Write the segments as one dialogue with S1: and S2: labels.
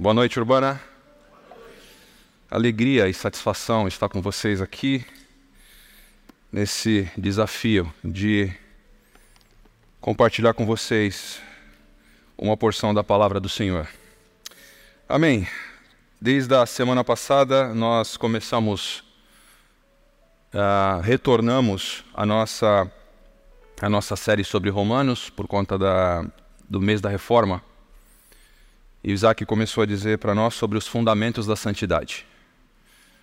S1: Boa noite, Urbana. Alegria e satisfação estar com vocês aqui nesse desafio de compartilhar com vocês uma porção da palavra do Senhor. Amém. Desde a semana passada nós começamos, uh, retornamos a nossa a nossa série sobre Romanos por conta da, do mês da Reforma. E Isaac começou a dizer para nós sobre os fundamentos da santidade.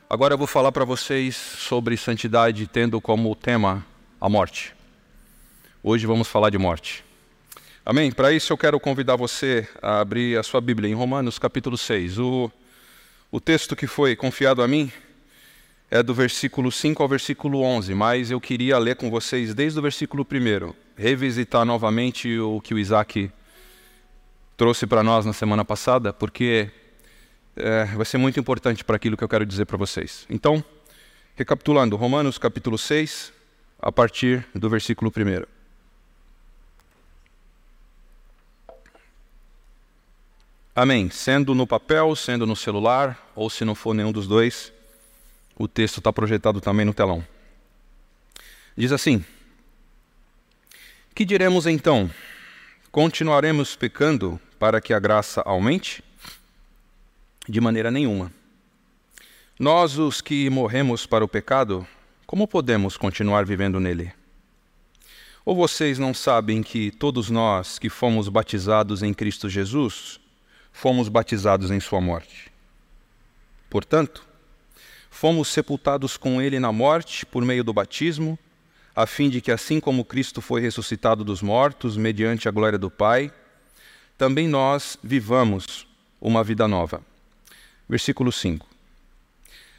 S1: Agora eu vou falar para vocês sobre santidade, tendo como tema a morte. Hoje vamos falar de morte. Amém? Para isso eu quero convidar você a abrir a sua Bíblia em Romanos capítulo 6. O, o texto que foi confiado a mim é do versículo 5 ao versículo 11, mas eu queria ler com vocês desde o versículo 1, revisitar novamente o que o Isaac trouxe para nós na semana passada, porque é, vai ser muito importante para aquilo que eu quero dizer para vocês. Então, recapitulando, Romanos capítulo 6, a partir do versículo 1. Amém. Sendo no papel, sendo no celular, ou se não for nenhum dos dois, o texto está projetado também no telão. Diz assim: Que diremos então? Continuaremos pecando para que a graça aumente? De maneira nenhuma. Nós, os que morremos para o pecado, como podemos continuar vivendo nele? Ou vocês não sabem que todos nós que fomos batizados em Cristo Jesus, fomos batizados em Sua morte? Portanto, fomos sepultados com Ele na morte por meio do batismo, a fim de que, assim como Cristo foi ressuscitado dos mortos, mediante a glória do Pai, também nós vivamos uma vida nova. Versículo 5.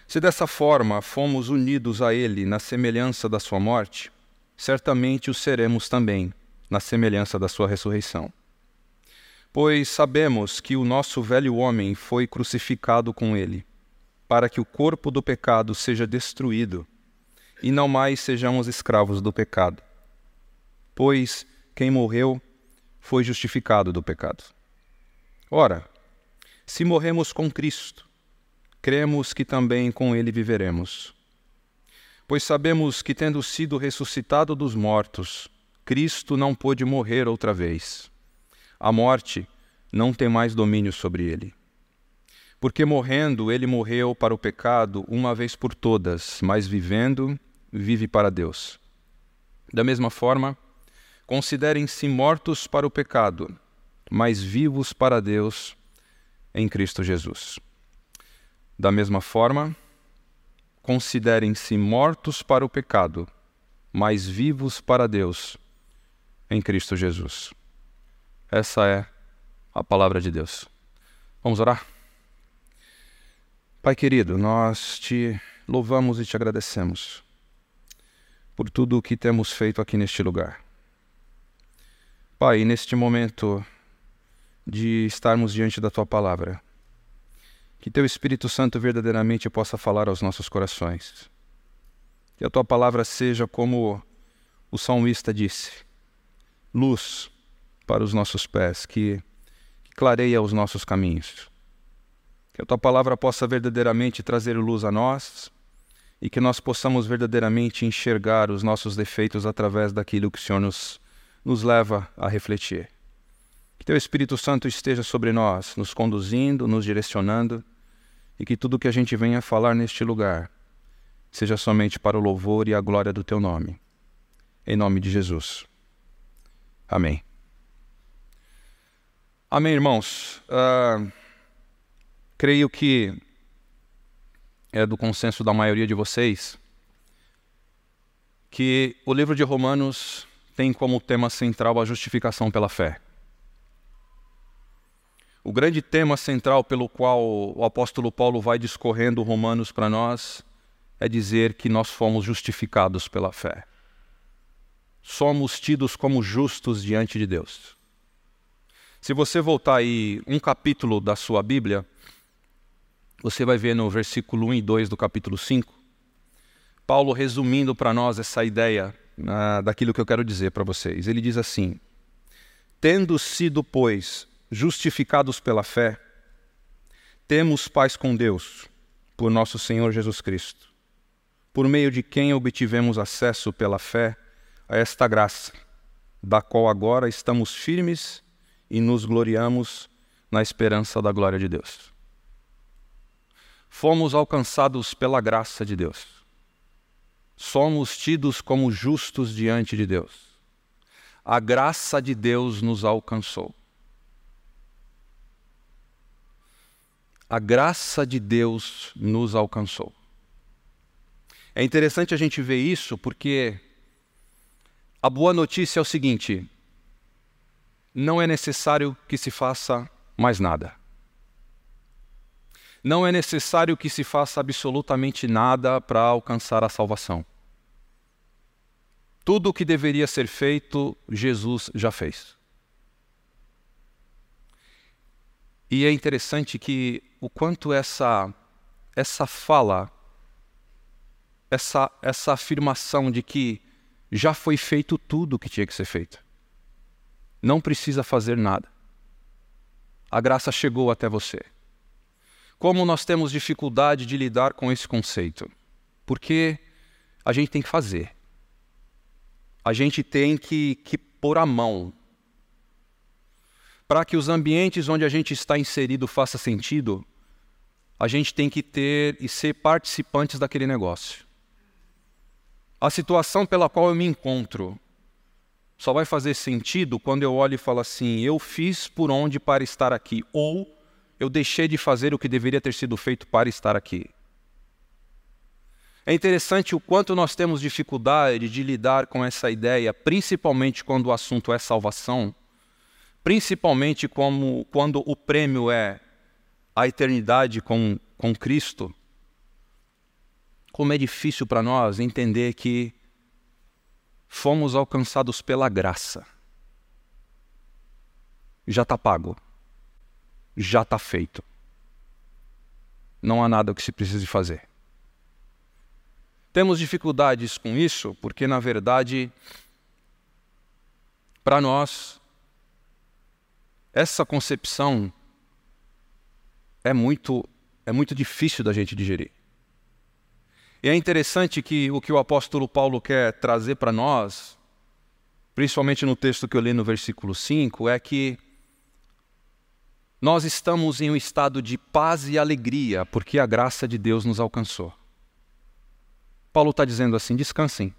S1: Se dessa forma fomos unidos a Ele na semelhança da Sua morte, certamente o seremos também na semelhança da Sua ressurreição. Pois sabemos que o nosso velho homem foi crucificado com Ele, para que o corpo do pecado seja destruído e não mais sejamos escravos do pecado. Pois quem morreu foi justificado do pecado. Ora, se morremos com Cristo, cremos que também com Ele viveremos. Pois sabemos que, tendo sido ressuscitado dos mortos, Cristo não pôde morrer outra vez. A morte não tem mais domínio sobre ele. Porque morrendo, ele morreu para o pecado uma vez por todas, mas vivendo, vive para Deus. Da mesma forma, Considerem-se mortos para o pecado, mas vivos para Deus em Cristo Jesus. Da mesma forma, considerem-se mortos para o pecado, mas vivos para Deus em Cristo Jesus. Essa é a palavra de Deus. Vamos orar? Pai querido, nós te louvamos e te agradecemos por tudo o que temos feito aqui neste lugar. Pai, neste momento de estarmos diante da tua palavra, que teu Espírito Santo verdadeiramente possa falar aos nossos corações. Que a tua palavra seja como o salmista disse, luz para os nossos pés, que, que clareia os nossos caminhos. Que a tua palavra possa verdadeiramente trazer luz a nós e que nós possamos verdadeiramente enxergar os nossos defeitos através daquilo que o Senhor nos nos leva a refletir. Que Teu Espírito Santo esteja sobre nós, nos conduzindo, nos direcionando, e que tudo que a gente venha falar neste lugar seja somente para o louvor e a glória do Teu nome. Em nome de Jesus. Amém. Amém, irmãos. Uh, creio que é do consenso da maioria de vocês que o livro de Romanos tem como tema central a justificação pela fé. O grande tema central pelo qual o apóstolo Paulo vai discorrendo Romanos para nós é dizer que nós fomos justificados pela fé. Somos tidos como justos diante de Deus. Se você voltar aí um capítulo da sua Bíblia, você vai ver no versículo 1 e 2 do capítulo 5, Paulo resumindo para nós essa ideia uh, daquilo que eu quero dizer para vocês. Ele diz assim: Tendo sido, pois, justificados pela fé, Temos paz com Deus por nosso Senhor Jesus Cristo, por meio de quem obtivemos acesso pela fé a esta graça, da qual agora estamos firmes e nos gloriamos na esperança da glória de Deus. Fomos alcançados pela graça de Deus. Somos tidos como justos diante de Deus. A graça de Deus nos alcançou. A graça de Deus nos alcançou. É interessante a gente ver isso porque a boa notícia é o seguinte: não é necessário que se faça mais nada. Não é necessário que se faça absolutamente nada para alcançar a salvação. Tudo o que deveria ser feito, Jesus já fez. E é interessante que o quanto essa essa fala, essa essa afirmação de que já foi feito tudo o que tinha que ser feito. Não precisa fazer nada. A graça chegou até você. Como nós temos dificuldade de lidar com esse conceito? Porque a gente tem que fazer. A gente tem que, que pôr a mão. Para que os ambientes onde a gente está inserido faça sentido, a gente tem que ter e ser participantes daquele negócio. A situação pela qual eu me encontro só vai fazer sentido quando eu olho e falo assim: eu fiz por onde para estar aqui, ou eu deixei de fazer o que deveria ter sido feito para estar aqui. É interessante o quanto nós temos dificuldade de lidar com essa ideia, principalmente quando o assunto é salvação, principalmente como, quando o prêmio é a eternidade com, com Cristo. Como é difícil para nós entender que fomos alcançados pela graça. Já está pago já está feito. Não há nada que se precise fazer. Temos dificuldades com isso porque, na verdade, para nós, essa concepção é muito, é muito difícil da gente digerir. E é interessante que o que o apóstolo Paulo quer trazer para nós, principalmente no texto que eu li no versículo 5, é que nós estamos em um estado de paz e alegria porque a graça de Deus nos alcançou. Paulo está dizendo assim: descansem,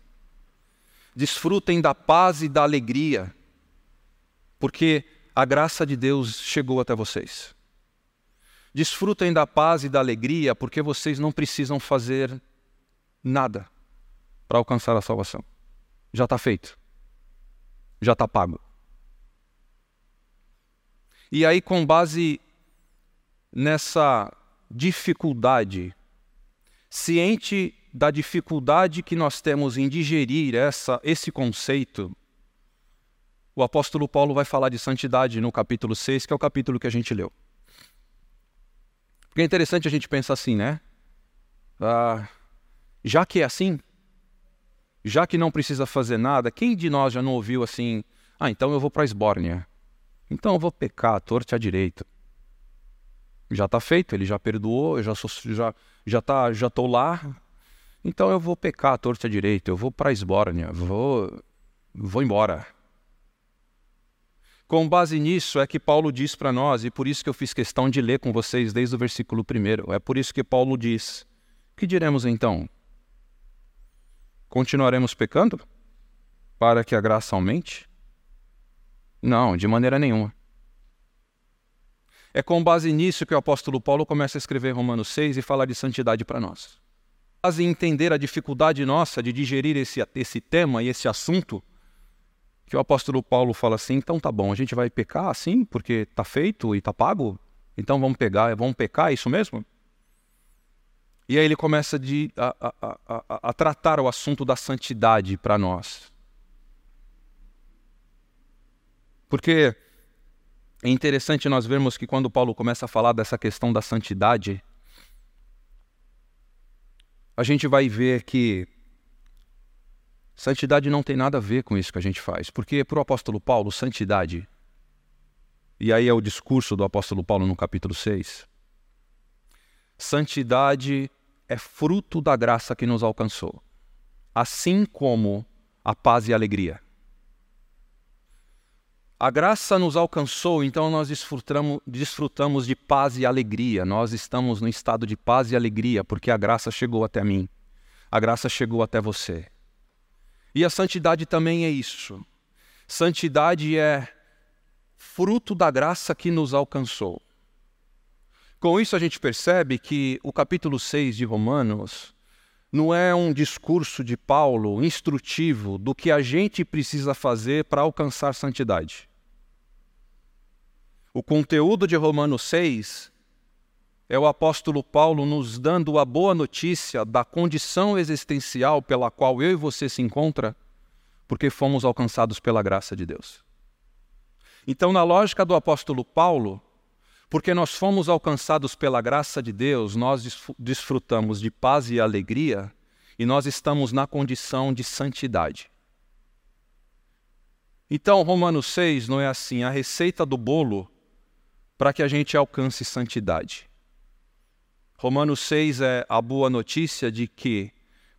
S1: desfrutem da paz e da alegria, porque a graça de Deus chegou até vocês. Desfrutem da paz e da alegria, porque vocês não precisam fazer nada para alcançar a salvação. Já está feito, já está pago. E aí, com base nessa dificuldade, ciente da dificuldade que nós temos em digerir essa, esse conceito, o apóstolo Paulo vai falar de santidade no capítulo 6, que é o capítulo que a gente leu. Porque é interessante a gente pensar assim, né? Ah, já que é assim, já que não precisa fazer nada, quem de nós já não ouviu assim, ah, então eu vou para a Esbórnia? Então eu vou pecar à torta à direita. Já está feito, ele já perdoou, eu já sou, já já tá, já estou lá. Então eu vou pecar à torta à direita, eu vou para a Esbórnia, vou vou embora. Com base nisso é que Paulo diz para nós, e por isso que eu fiz questão de ler com vocês desde o versículo 1. É por isso que Paulo diz: Que diremos então? Continuaremos pecando para que a graça aumente? Não, de maneira nenhuma. É com base nisso que o apóstolo Paulo começa a escrever Romanos 6 e falar de santidade para nós. Em entender a dificuldade nossa de digerir esse, esse tema e esse assunto, que o apóstolo Paulo fala assim: então tá bom, a gente vai pecar assim, porque tá feito e tá pago? Então vamos pegar, vamos pecar, é isso mesmo? E aí ele começa de, a, a, a, a tratar o assunto da santidade para nós. Porque é interessante nós vermos que quando Paulo começa a falar dessa questão da santidade, a gente vai ver que santidade não tem nada a ver com isso que a gente faz. Porque para o apóstolo Paulo, santidade, e aí é o discurso do apóstolo Paulo no capítulo 6, Santidade é fruto da graça que nos alcançou, assim como a paz e a alegria. A graça nos alcançou, então nós desfrutamos, de paz e alegria. Nós estamos no estado de paz e alegria porque a graça chegou até mim. A graça chegou até você. E a santidade também é isso. Santidade é fruto da graça que nos alcançou. Com isso, a gente percebe que o capítulo 6 de Romanos não é um discurso de Paulo instrutivo do que a gente precisa fazer para alcançar santidade. O conteúdo de Romanos 6 é o apóstolo Paulo nos dando a boa notícia da condição existencial pela qual eu e você se encontra, porque fomos alcançados pela graça de Deus. Então, na lógica do apóstolo Paulo, porque nós fomos alcançados pela graça de Deus, nós desfrutamos de paz e alegria e nós estamos na condição de santidade. Então, Romanos 6 não é assim, a receita do bolo para que a gente alcance santidade. Romanos 6 é a boa notícia de que,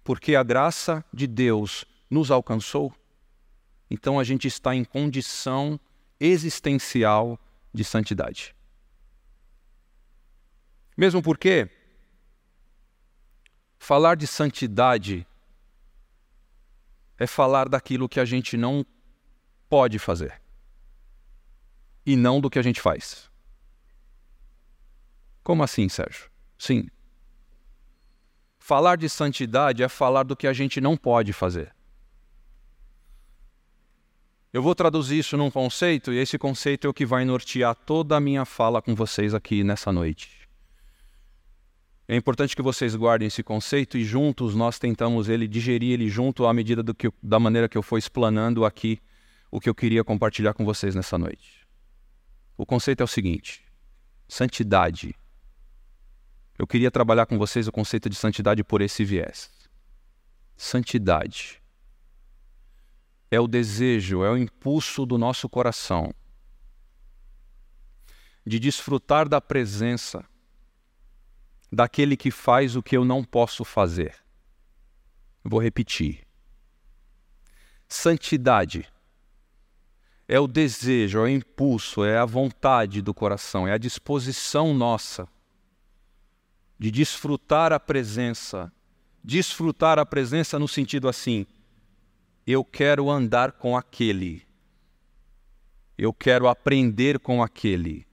S1: porque a graça de Deus nos alcançou, então a gente está em condição existencial de santidade. Mesmo porque falar de santidade é falar daquilo que a gente não pode fazer e não do que a gente faz. Como assim, Sérgio? Sim. Falar de santidade é falar do que a gente não pode fazer. Eu vou traduzir isso num conceito, e esse conceito é o que vai nortear toda a minha fala com vocês aqui nessa noite. É importante que vocês guardem esse conceito e juntos nós tentamos ele digerir ele junto à medida que, da maneira que eu for explanando aqui o que eu queria compartilhar com vocês nessa noite. O conceito é o seguinte: santidade eu queria trabalhar com vocês o conceito de santidade por esse viés. Santidade é o desejo, é o impulso do nosso coração de desfrutar da presença daquele que faz o que eu não posso fazer. Vou repetir. Santidade é o desejo, é o impulso, é a vontade do coração, é a disposição nossa de desfrutar a presença. Desfrutar a presença no sentido assim: eu quero andar com aquele, eu quero aprender com aquele,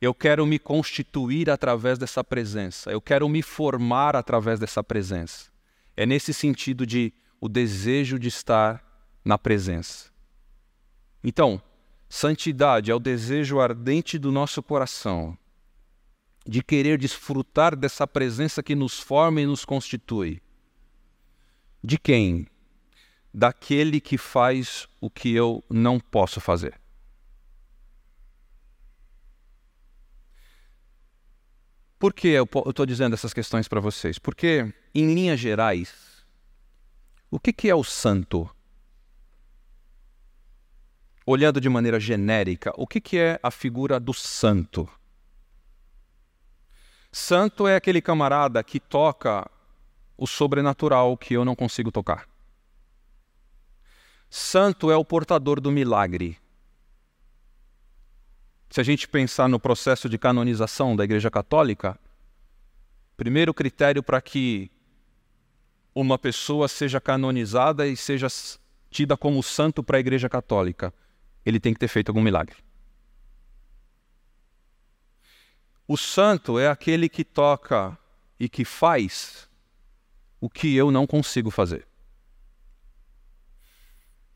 S1: eu quero me constituir através dessa presença, eu quero me formar através dessa presença. É nesse sentido de o desejo de estar na presença. Então, santidade é o desejo ardente do nosso coração de querer desfrutar dessa presença que nos forma e nos constitui. De quem? Daquele que faz o que eu não posso fazer. Por que eu estou dizendo essas questões para vocês? Porque, em linhas gerais, o que, que é o santo? Olhando de maneira genérica, o que, que é a figura do santo? Santo é aquele camarada que toca o sobrenatural que eu não consigo tocar. Santo é o portador do milagre. Se a gente pensar no processo de canonização da Igreja Católica, primeiro critério para que uma pessoa seja canonizada e seja tida como santo para a Igreja Católica, ele tem que ter feito algum milagre. O santo é aquele que toca e que faz o que eu não consigo fazer.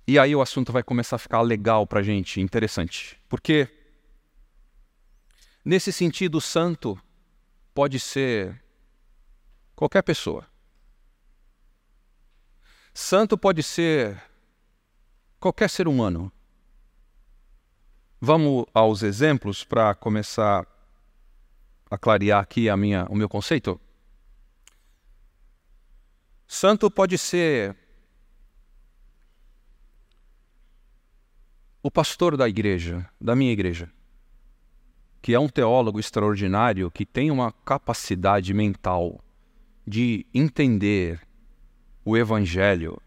S1: E aí o assunto vai começar a ficar legal para a gente, interessante. Porque, nesse sentido, santo pode ser qualquer pessoa. Santo pode ser qualquer ser humano. Vamos aos exemplos para começar a clarear aqui a minha, o meu conceito? Santo pode ser o pastor da igreja, da minha igreja, que é um teólogo extraordinário, que tem uma capacidade mental de entender o Evangelho,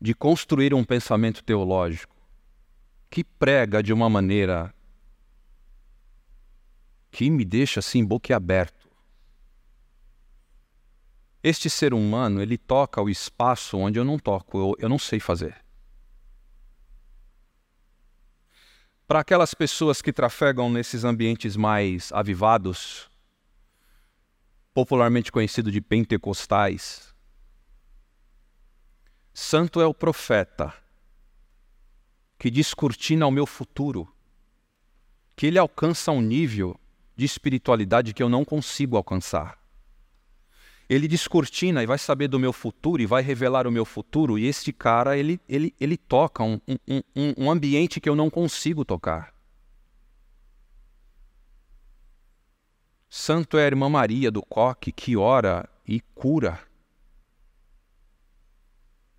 S1: de construir um pensamento teológico, que prega de uma maneira que me deixa assim boquiaberto. Este ser humano, ele toca o espaço onde eu não toco, eu, eu não sei fazer. Para aquelas pessoas que trafegam nesses ambientes mais avivados, popularmente conhecido de pentecostais, santo é o profeta que descortina o meu futuro, que ele alcança um nível de espiritualidade que eu não consigo alcançar. Ele descortina e vai saber do meu futuro e vai revelar o meu futuro, e este cara, ele, ele, ele toca um, um, um, um ambiente que eu não consigo tocar. Santo é a irmã Maria do Coque que ora e cura.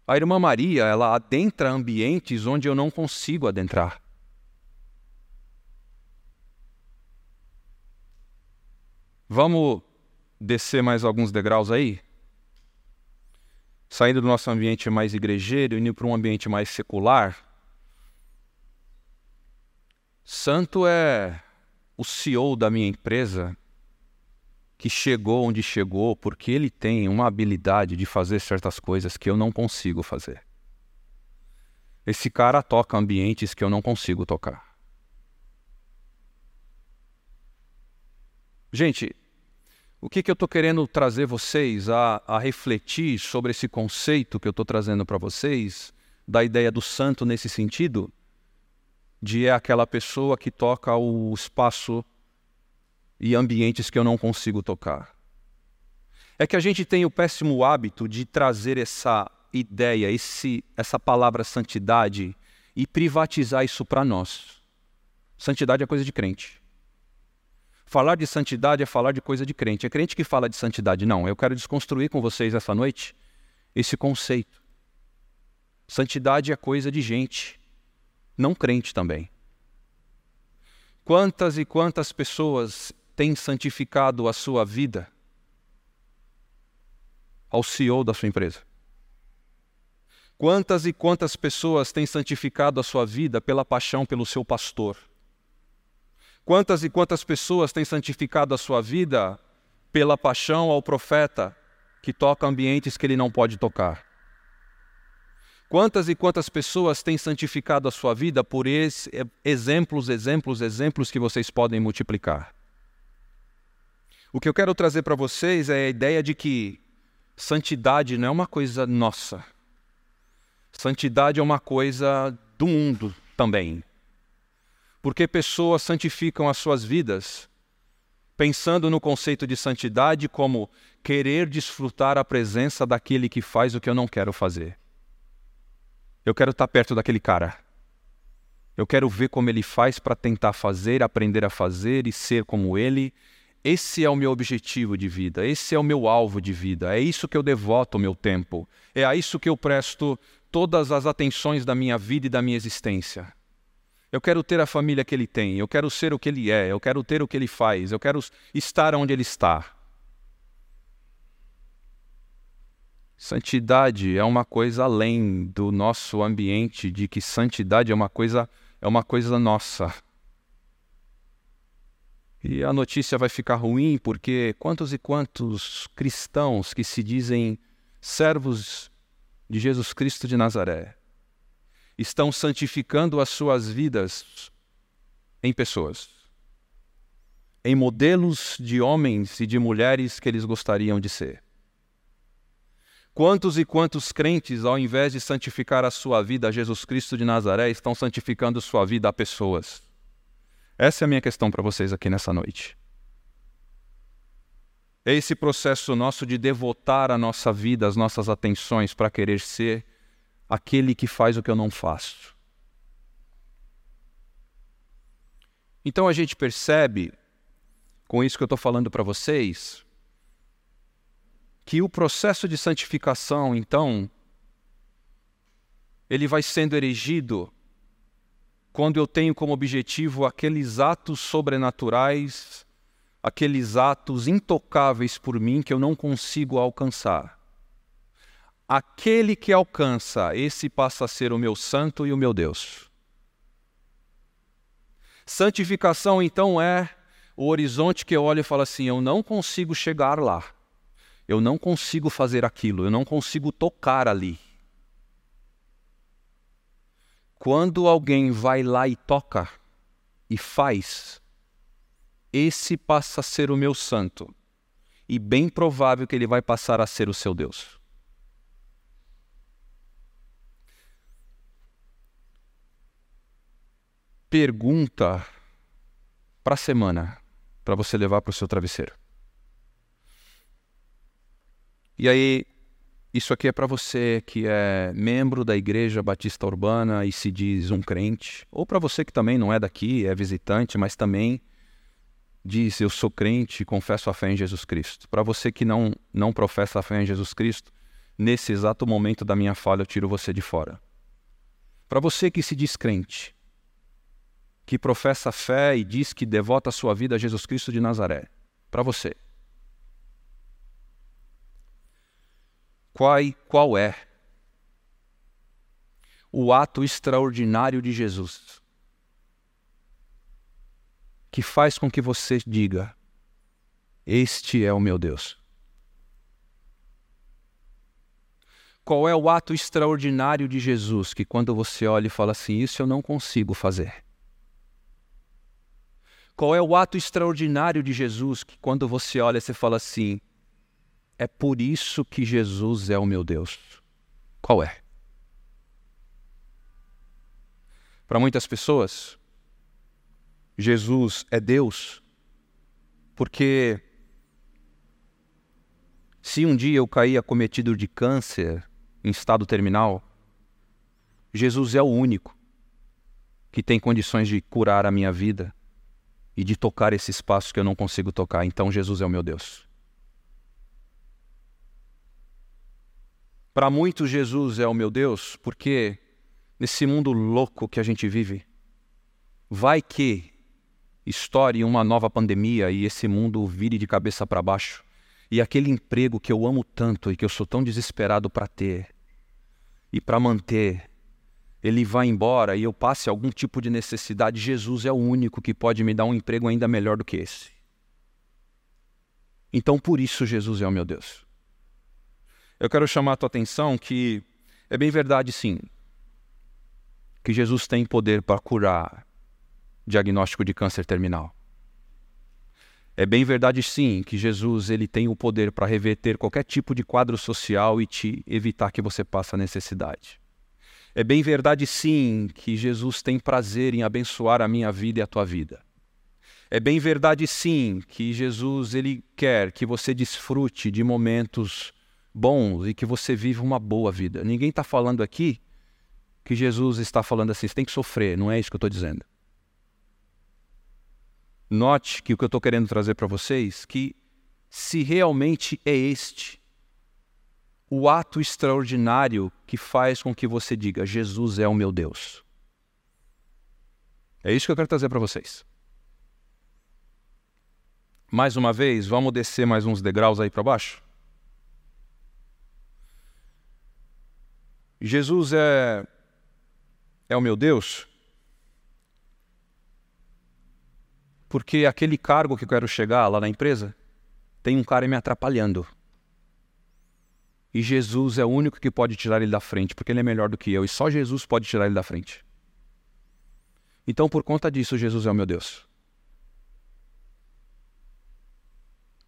S1: A irmã Maria, ela adentra ambientes onde eu não consigo adentrar. Vamos descer mais alguns degraus aí? Saindo do nosso ambiente mais igrejeiro, indo para um ambiente mais secular. Santo é o CEO da minha empresa que chegou onde chegou porque ele tem uma habilidade de fazer certas coisas que eu não consigo fazer. Esse cara toca ambientes que eu não consigo tocar. Gente, o que, que eu estou querendo trazer vocês a, a refletir sobre esse conceito que eu estou trazendo para vocês, da ideia do santo nesse sentido, de é aquela pessoa que toca o espaço e ambientes que eu não consigo tocar. É que a gente tem o péssimo hábito de trazer essa ideia, esse, essa palavra santidade e privatizar isso para nós. Santidade é coisa de crente. Falar de santidade é falar de coisa de crente. É crente que fala de santidade. Não, eu quero desconstruir com vocês essa noite esse conceito. Santidade é coisa de gente, não crente também. Quantas e quantas pessoas têm santificado a sua vida ao CEO da sua empresa? Quantas e quantas pessoas têm santificado a sua vida pela paixão pelo seu pastor? Quantas e quantas pessoas têm santificado a sua vida pela paixão ao profeta que toca ambientes que ele não pode tocar? Quantas e quantas pessoas têm santificado a sua vida por esses exemplos, exemplos, exemplos que vocês podem multiplicar? O que eu quero trazer para vocês é a ideia de que santidade não é uma coisa nossa. Santidade é uma coisa do mundo também porque pessoas santificam as suas vidas pensando no conceito de santidade como querer desfrutar a presença daquele que faz o que eu não quero fazer. Eu quero estar perto daquele cara. Eu quero ver como ele faz para tentar fazer, aprender a fazer e ser como ele. Esse é o meu objetivo de vida, esse é o meu alvo de vida, é isso que eu devoto o meu tempo, é a isso que eu presto todas as atenções da minha vida e da minha existência. Eu quero ter a família que ele tem, eu quero ser o que ele é, eu quero ter o que ele faz, eu quero estar onde ele está. Santidade é uma coisa além do nosso ambiente, de que santidade é uma coisa é uma coisa nossa. E a notícia vai ficar ruim porque quantos e quantos cristãos que se dizem servos de Jesus Cristo de Nazaré estão santificando as suas vidas em pessoas, em modelos de homens e de mulheres que eles gostariam de ser. Quantos e quantos crentes, ao invés de santificar a sua vida a Jesus Cristo de Nazaré, estão santificando sua vida a pessoas? Essa é a minha questão para vocês aqui nessa noite. É esse processo nosso de devotar a nossa vida, as nossas atenções para querer ser aquele que faz o que eu não faço. Então a gente percebe, com isso que eu estou falando para vocês, que o processo de santificação, então, ele vai sendo erigido quando eu tenho como objetivo aqueles atos sobrenaturais, aqueles atos intocáveis por mim que eu não consigo alcançar. Aquele que alcança, esse passa a ser o meu santo e o meu Deus. Santificação, então, é o horizonte que eu olho e falo assim: eu não consigo chegar lá, eu não consigo fazer aquilo, eu não consigo tocar ali. Quando alguém vai lá e toca e faz, esse passa a ser o meu santo, e bem provável que ele vai passar a ser o seu Deus. Pergunta para a semana, para você levar para o seu travesseiro. E aí, isso aqui é para você que é membro da Igreja Batista Urbana e se diz um crente, ou para você que também não é daqui, é visitante, mas também diz eu sou crente e confesso a fé em Jesus Cristo. Para você que não não professa a fé em Jesus Cristo, nesse exato momento da minha fala eu tiro você de fora. Para você que se diz crente, que professa fé e diz que devota a sua vida a Jesus Cristo de Nazaré, para você qual, qual é o ato extraordinário de Jesus que faz com que você diga: Este é o meu Deus. Qual é o ato extraordinário de Jesus que, quando você olha e fala assim, isso eu não consigo fazer? Qual é o ato extraordinário de Jesus que, quando você olha, você fala assim, é por isso que Jesus é o meu Deus. Qual é? Para muitas pessoas, Jesus é Deus porque se um dia eu cair acometido de câncer em estado terminal, Jesus é o único que tem condições de curar a minha vida e de tocar esse espaço que eu não consigo tocar. Então Jesus é o meu Deus. Para muitos, Jesus é o meu Deus, porque nesse mundo louco que a gente vive, vai que estoure uma nova pandemia e esse mundo vire de cabeça para baixo, e aquele emprego que eu amo tanto e que eu sou tão desesperado para ter e para manter, ele vai embora e eu passe algum tipo de necessidade, Jesus é o único que pode me dar um emprego ainda melhor do que esse. Então, por isso, Jesus é o meu Deus eu quero chamar a tua atenção que é bem verdade, sim, que Jesus tem poder para curar diagnóstico de câncer terminal. É bem verdade, sim, que Jesus ele tem o poder para reverter qualquer tipo de quadro social e te evitar que você passe a necessidade. É bem verdade, sim, que Jesus tem prazer em abençoar a minha vida e a tua vida. É bem verdade, sim, que Jesus ele quer que você desfrute de momentos bons e que você vive uma boa vida. Ninguém está falando aqui que Jesus está falando assim, você tem que sofrer, não é isso que eu estou dizendo. Note que o que eu estou querendo trazer para vocês, que se realmente é este o ato extraordinário que faz com que você diga: Jesus é o meu Deus. É isso que eu quero trazer para vocês. Mais uma vez, vamos descer mais uns degraus aí para baixo? Jesus é, é o meu Deus? Porque aquele cargo que eu quero chegar lá na empresa, tem um cara me atrapalhando. E Jesus é o único que pode tirar ele da frente, porque ele é melhor do que eu, e só Jesus pode tirar ele da frente. Então, por conta disso, Jesus é o meu Deus.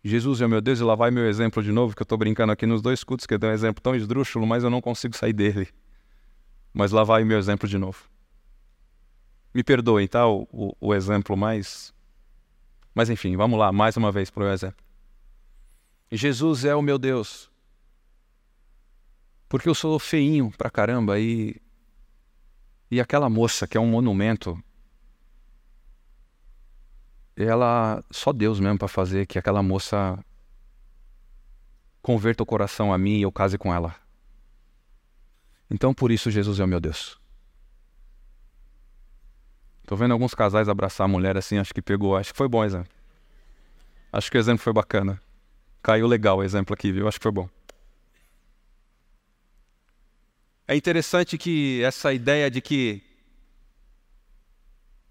S1: Jesus é meu Deus, e lá vai meu exemplo de novo, que eu estou brincando aqui nos dois cultos, que eu um exemplo tão esdrúxulo, mas eu não consigo sair dele. Mas lá vai meu exemplo de novo. Me perdoem, tá? O, o, o exemplo mais. Mas enfim, vamos lá, mais uma vez para o exemplo. Jesus é o meu Deus. Porque eu sou feinho pra caramba e. E aquela moça que é um monumento ela só Deus mesmo para fazer que aquela moça converta o coração a mim e eu case com ela. Então por isso Jesus é o meu Deus. Tô vendo alguns casais abraçar a mulher assim, acho que pegou. Acho que foi bom exemplo. Acho que o exemplo foi bacana. Caiu legal o exemplo aqui, viu? Acho que foi bom. É interessante que essa ideia de que,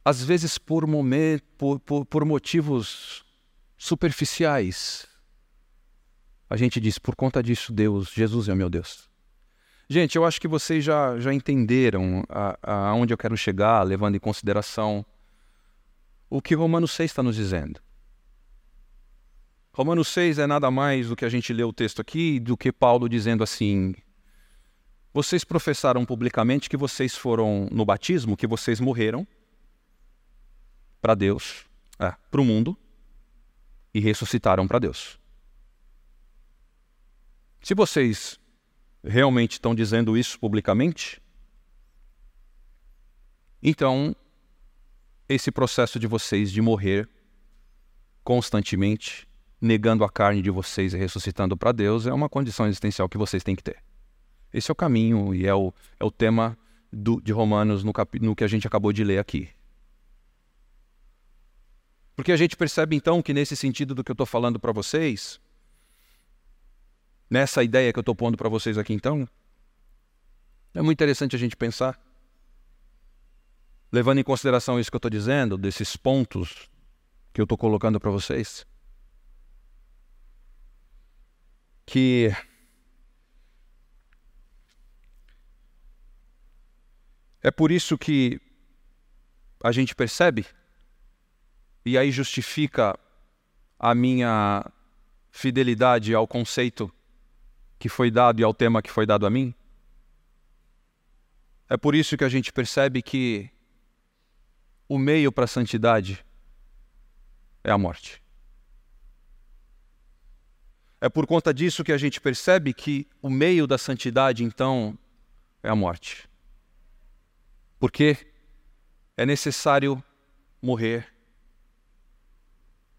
S1: às vezes, por, momento, por, por, por motivos superficiais, a gente diz, por conta disso, Deus, Jesus é o meu Deus. Gente, eu acho que vocês já, já entenderam aonde eu quero chegar, levando em consideração o que Romanos 6 está nos dizendo. Romanos 6 é nada mais do que a gente lê o texto aqui, do que Paulo dizendo assim: Vocês professaram publicamente que vocês foram no batismo, que vocês morreram para Deus, é, para o mundo, e ressuscitaram para Deus. Se vocês realmente estão dizendo isso publicamente, então esse processo de vocês de morrer constantemente, negando a carne de vocês e ressuscitando para Deus, é uma condição existencial que vocês têm que ter. Esse é o caminho e é o, é o tema do, de Romanos no, cap, no que a gente acabou de ler aqui. Porque a gente percebe então que, nesse sentido do que eu estou falando para vocês, nessa ideia que eu estou pondo para vocês aqui então, é muito interessante a gente pensar, levando em consideração isso que eu estou dizendo, desses pontos que eu estou colocando para vocês, que é por isso que a gente percebe e aí justifica a minha fidelidade ao conceito que foi dado e ao tema que foi dado a mim? É por isso que a gente percebe que o meio para a santidade é a morte. É por conta disso que a gente percebe que o meio da santidade, então, é a morte. Porque é necessário morrer.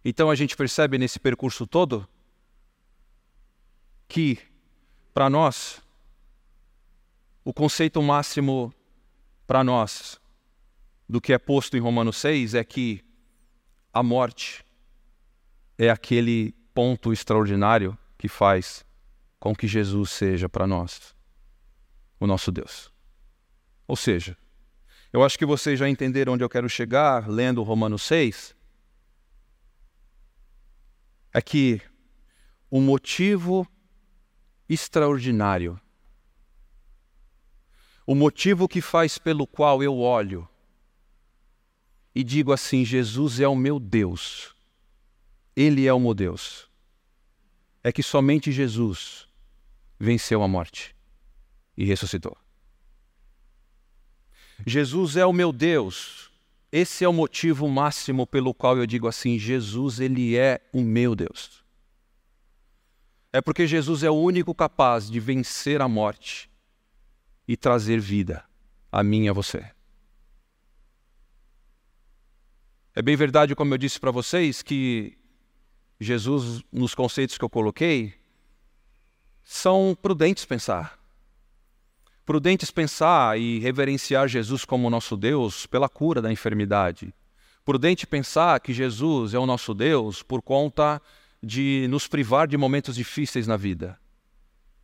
S1: Então a gente percebe nesse percurso todo que para nós, o conceito máximo para nós do que é posto em Romanos 6 é que a morte é aquele ponto extraordinário que faz com que Jesus seja para nós o nosso Deus. Ou seja, eu acho que vocês já entenderam onde eu quero chegar lendo Romanos 6. É que o motivo extraordinário. O motivo que faz pelo qual eu olho e digo assim: Jesus é o meu Deus, Ele é o meu Deus, é que somente Jesus venceu a morte e ressuscitou. Jesus é o meu Deus. Esse é o motivo máximo pelo qual eu digo assim: Jesus, ele é o meu Deus. É porque Jesus é o único capaz de vencer a morte e trazer vida a mim e a você. É bem verdade, como eu disse para vocês, que Jesus, nos conceitos que eu coloquei, são prudentes pensar. Prudentes pensar e reverenciar Jesus como nosso Deus pela cura da enfermidade. Prudente pensar que Jesus é o nosso Deus por conta de nos privar de momentos difíceis na vida.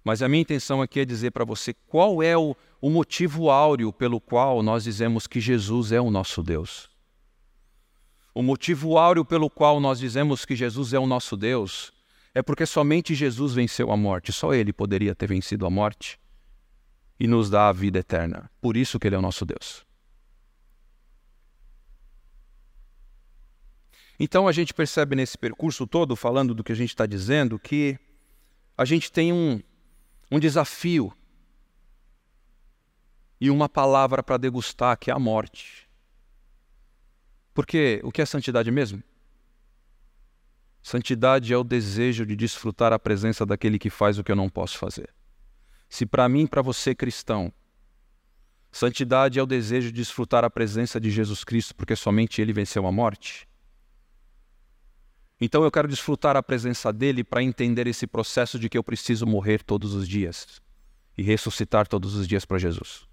S1: Mas a minha intenção aqui é dizer para você qual é o, o motivo áureo pelo qual nós dizemos que Jesus é o nosso Deus. O motivo áureo pelo qual nós dizemos que Jesus é o nosso Deus é porque somente Jesus venceu a morte, só Ele poderia ter vencido a morte e nos dá a vida eterna. Por isso que Ele é o nosso Deus. Então a gente percebe nesse percurso todo, falando do que a gente está dizendo, que a gente tem um, um desafio e uma palavra para degustar, que é a morte. Porque o que é santidade mesmo? Santidade é o desejo de desfrutar a presença daquele que faz o que eu não posso fazer. Se para mim, para você cristão, santidade é o desejo de desfrutar a presença de Jesus Cristo, porque somente ele venceu a morte, então eu quero desfrutar a presença dele para entender esse processo de que eu preciso morrer todos os dias e ressuscitar todos os dias para Jesus.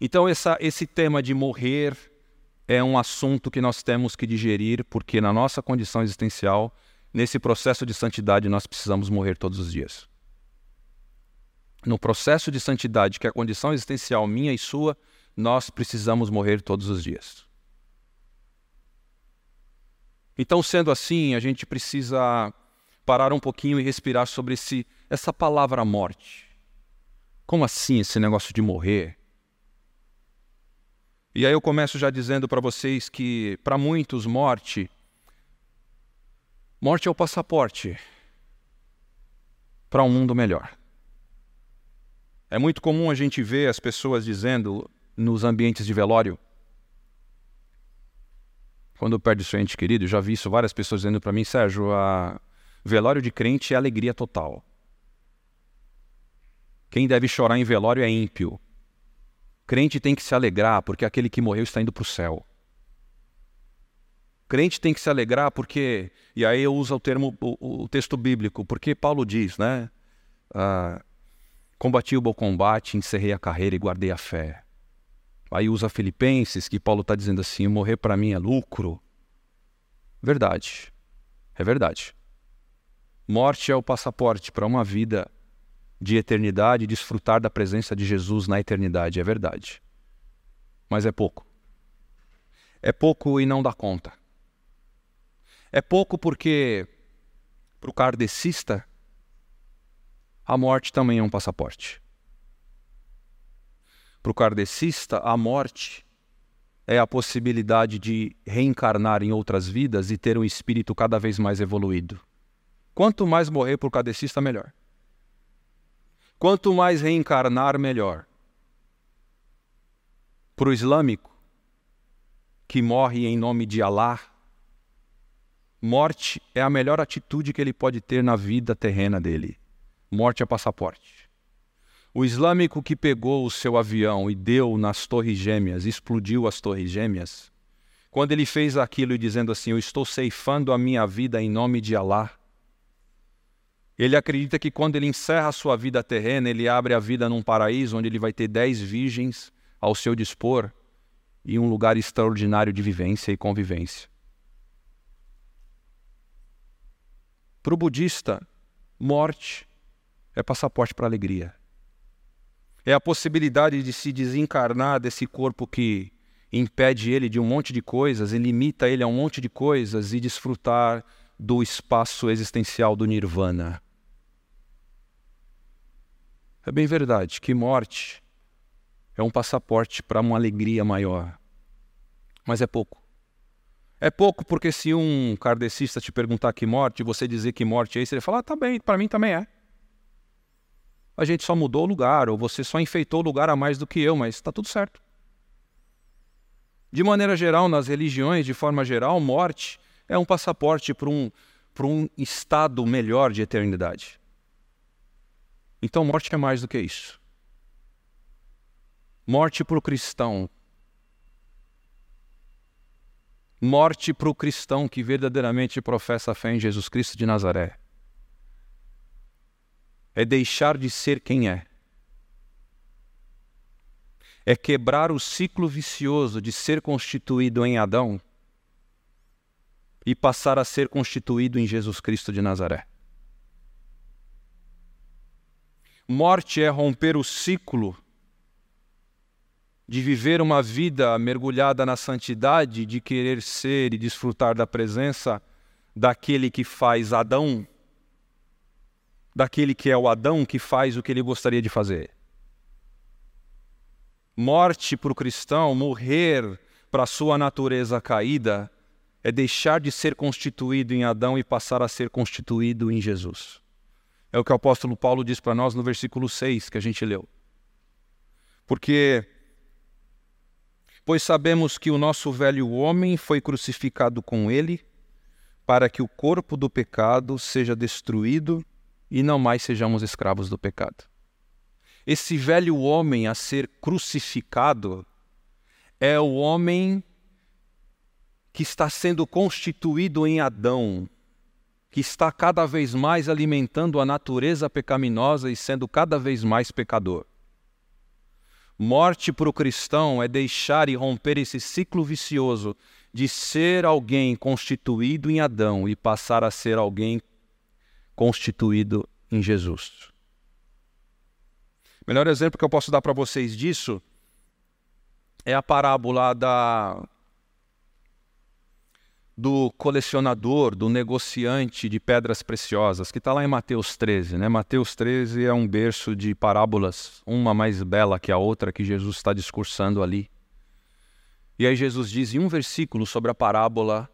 S1: Então, essa, esse tema de morrer é um assunto que nós temos que digerir, porque na nossa condição existencial, nesse processo de santidade, nós precisamos morrer todos os dias. No processo de santidade, que é a condição existencial minha e sua, nós precisamos morrer todos os dias. Então, sendo assim, a gente precisa parar um pouquinho e respirar sobre esse, essa palavra morte. Como assim esse negócio de morrer? E aí eu começo já dizendo para vocês que, para muitos, morte. Morte é o passaporte para um mundo melhor. É muito comum a gente ver as pessoas dizendo nos ambientes de velório, quando perde seu ente querido, já vi isso várias pessoas dizendo para mim, Sérgio, a velório de crente é alegria total. Quem deve chorar em velório é ímpio. Crente tem que se alegrar porque aquele que morreu está indo para o céu. Crente tem que se alegrar porque, e aí eu uso o termo, o, o texto bíblico, porque Paulo diz, né? Ah, combati o bom combate, encerrei a carreira e guardei a fé. Aí usa Filipenses, que Paulo está dizendo assim: morrer para mim é lucro. Verdade, é verdade. Morte é o passaporte para uma vida de eternidade e desfrutar da presença de Jesus na eternidade, é verdade. Mas é pouco. É pouco e não dá conta. É pouco porque, para o kardecista, a morte também é um passaporte. Para o kardecista, a morte é a possibilidade de reencarnar em outras vidas e ter um espírito cada vez mais evoluído. Quanto mais morrer por kardecista, melhor. Quanto mais reencarnar, melhor. Para o islâmico, que morre em nome de Allah, morte é a melhor atitude que ele pode ter na vida terrena dele. Morte é passaporte. O islâmico que pegou o seu avião e deu nas Torres Gêmeas, explodiu as Torres Gêmeas, quando ele fez aquilo e dizendo assim: Eu estou ceifando a minha vida em nome de Allah, ele acredita que quando ele encerra a sua vida terrena, ele abre a vida num paraíso onde ele vai ter dez virgens ao seu dispor e um lugar extraordinário de vivência e convivência. Para o budista, morte é passaporte para alegria. É a possibilidade de se desencarnar desse corpo que impede ele de um monte de coisas e limita ele a um monte de coisas e desfrutar do espaço existencial do nirvana. É bem verdade que morte é um passaporte para uma alegria maior. Mas é pouco. É pouco porque se um kardecista te perguntar que morte, você dizer que morte é isso, ele fala, ah, tá bem, para mim também é. A gente só mudou o lugar, ou você só enfeitou o lugar a mais do que eu, mas está tudo certo. De maneira geral, nas religiões, de forma geral, morte é um passaporte para um, um estado melhor de eternidade. Então, morte é mais do que isso. Morte para o cristão. Morte para o cristão que verdadeiramente professa a fé em Jesus Cristo de Nazaré. É deixar de ser quem é. É quebrar o ciclo vicioso de ser constituído em Adão e passar a ser constituído em Jesus Cristo de Nazaré. Morte é romper o ciclo de viver uma vida mergulhada na santidade, de querer ser e desfrutar da presença daquele que faz Adão, daquele que é o Adão que faz o que ele gostaria de fazer. Morte para o cristão, morrer para a sua natureza caída, é deixar de ser constituído em Adão e passar a ser constituído em Jesus. É o que o apóstolo Paulo diz para nós no versículo 6 que a gente leu. Porque, pois sabemos que o nosso velho homem foi crucificado com ele, para que o corpo do pecado seja destruído e não mais sejamos escravos do pecado. Esse velho homem a ser crucificado é o homem que está sendo constituído em Adão, que está cada vez mais alimentando a natureza pecaminosa e sendo cada vez mais pecador. Morte para o cristão é deixar e romper esse ciclo vicioso de ser alguém constituído em Adão e passar a ser alguém constituído em Jesus. Melhor exemplo que eu posso dar para vocês disso é a parábola da do colecionador, do negociante de pedras preciosas, que está lá em Mateus 13. Né? Mateus 13 é um berço de parábolas, uma mais bela que a outra que Jesus está discursando ali. E aí Jesus diz em um versículo sobre a parábola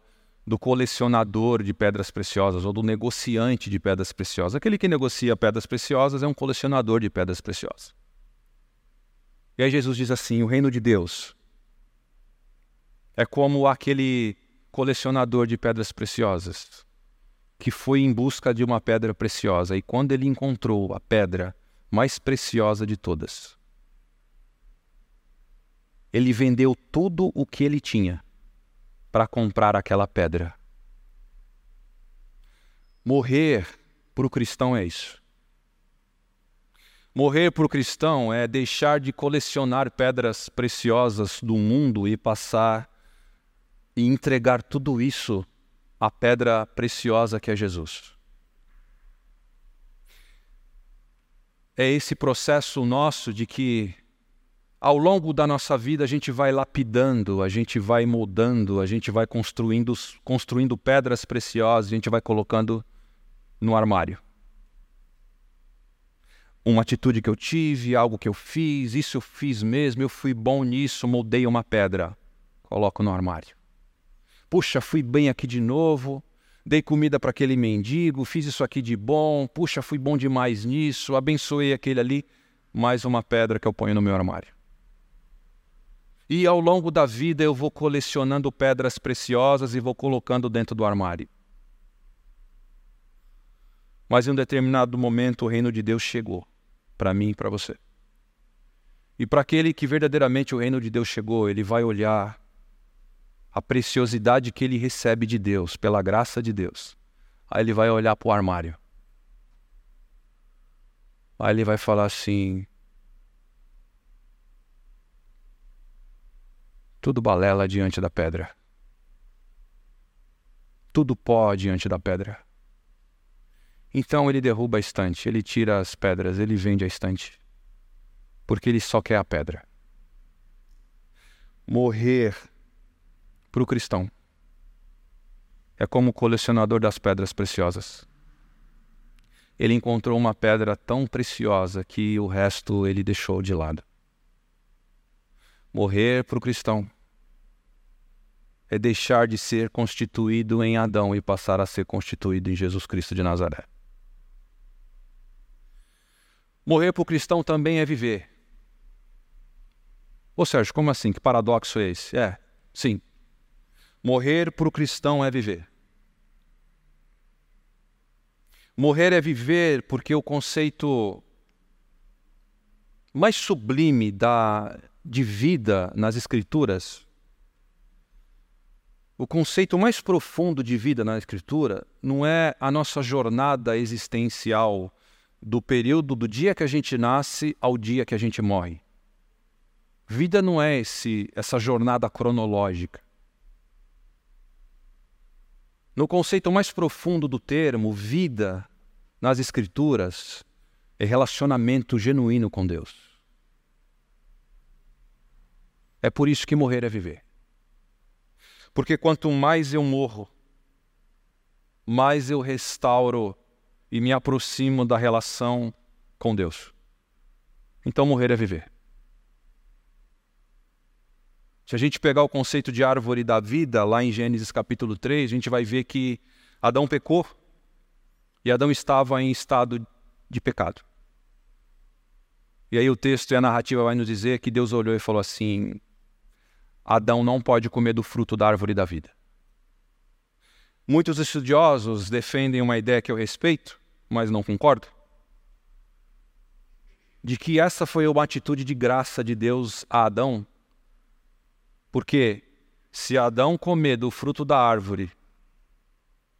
S1: do colecionador de pedras preciosas ou do negociante de pedras preciosas. Aquele que negocia pedras preciosas é um colecionador de pedras preciosas. E aí Jesus diz assim: o reino de Deus é como aquele colecionador de pedras preciosas que foi em busca de uma pedra preciosa e quando ele encontrou a pedra mais preciosa de todas, ele vendeu tudo o que ele tinha para comprar aquela pedra. Morrer para o cristão é isso. Morrer para o cristão é deixar de colecionar pedras preciosas do mundo e passar e entregar tudo isso à pedra preciosa que é Jesus. É esse processo nosso de que ao longo da nossa vida a gente vai lapidando, a gente vai moldando, a gente vai construindo, construindo pedras preciosas, a gente vai colocando no armário. Uma atitude que eu tive, algo que eu fiz, isso eu fiz mesmo, eu fui bom nisso, moldei uma pedra, coloco no armário. Puxa, fui bem aqui de novo, dei comida para aquele mendigo, fiz isso aqui de bom, puxa, fui bom demais nisso, abençoei aquele ali, mais uma pedra que eu ponho no meu armário. E ao longo da vida eu vou colecionando pedras preciosas e vou colocando dentro do armário. Mas em um determinado momento o reino de Deus chegou para mim e para você. E para aquele que verdadeiramente o reino de Deus chegou, ele vai olhar a preciosidade que ele recebe de Deus, pela graça de Deus. Aí ele vai olhar para o armário. Aí ele vai falar assim: Tudo balela diante da pedra. Tudo pó diante da pedra. Então ele derruba a estante, ele tira as pedras, ele vende a estante. Porque ele só quer a pedra. Morrer para o cristão é como o colecionador das pedras preciosas. Ele encontrou uma pedra tão preciosa que o resto ele deixou de lado. Morrer para o cristão é deixar de ser constituído em Adão e passar a ser constituído em Jesus Cristo de Nazaré. Morrer para o cristão também é viver. Ô Sérgio, como assim? Que paradoxo é esse? É, sim. Morrer para o cristão é viver. Morrer é viver porque o conceito mais sublime da de vida nas Escrituras, o conceito mais profundo de vida na Escritura não é a nossa jornada existencial do período do dia que a gente nasce ao dia que a gente morre. Vida não é esse, essa jornada cronológica. No conceito mais profundo do termo, vida nas Escrituras é relacionamento genuíno com Deus. É por isso que morrer é viver. Porque quanto mais eu morro, mais eu restauro e me aproximo da relação com Deus. Então morrer é viver. Se a gente pegar o conceito de árvore da vida, lá em Gênesis capítulo 3, a gente vai ver que Adão pecou e Adão estava em estado de pecado. E aí o texto e a narrativa vai nos dizer que Deus olhou e falou assim: Adão não pode comer do fruto da árvore da vida. Muitos estudiosos defendem uma ideia que eu respeito, mas não concordo, de que essa foi uma atitude de graça de Deus a Adão, porque se Adão comer do fruto da árvore,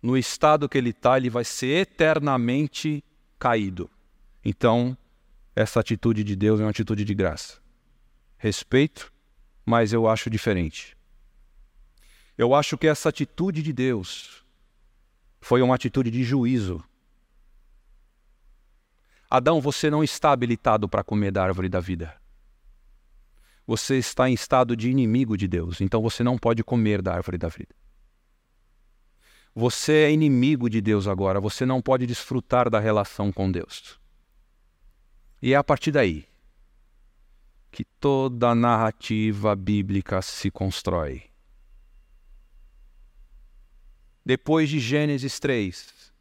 S1: no estado que ele está, ele vai ser eternamente caído. Então, essa atitude de Deus é uma atitude de graça. respeito, mas eu acho diferente. Eu acho que essa atitude de Deus foi uma atitude de juízo. Adão, você não está habilitado para comer da árvore da vida. Você está em estado de inimigo de Deus, então você não pode comer da árvore da vida. Você é inimigo de Deus agora, você não pode desfrutar da relação com Deus. E é a partir daí que toda narrativa bíblica se constrói. Depois de Gênesis 3,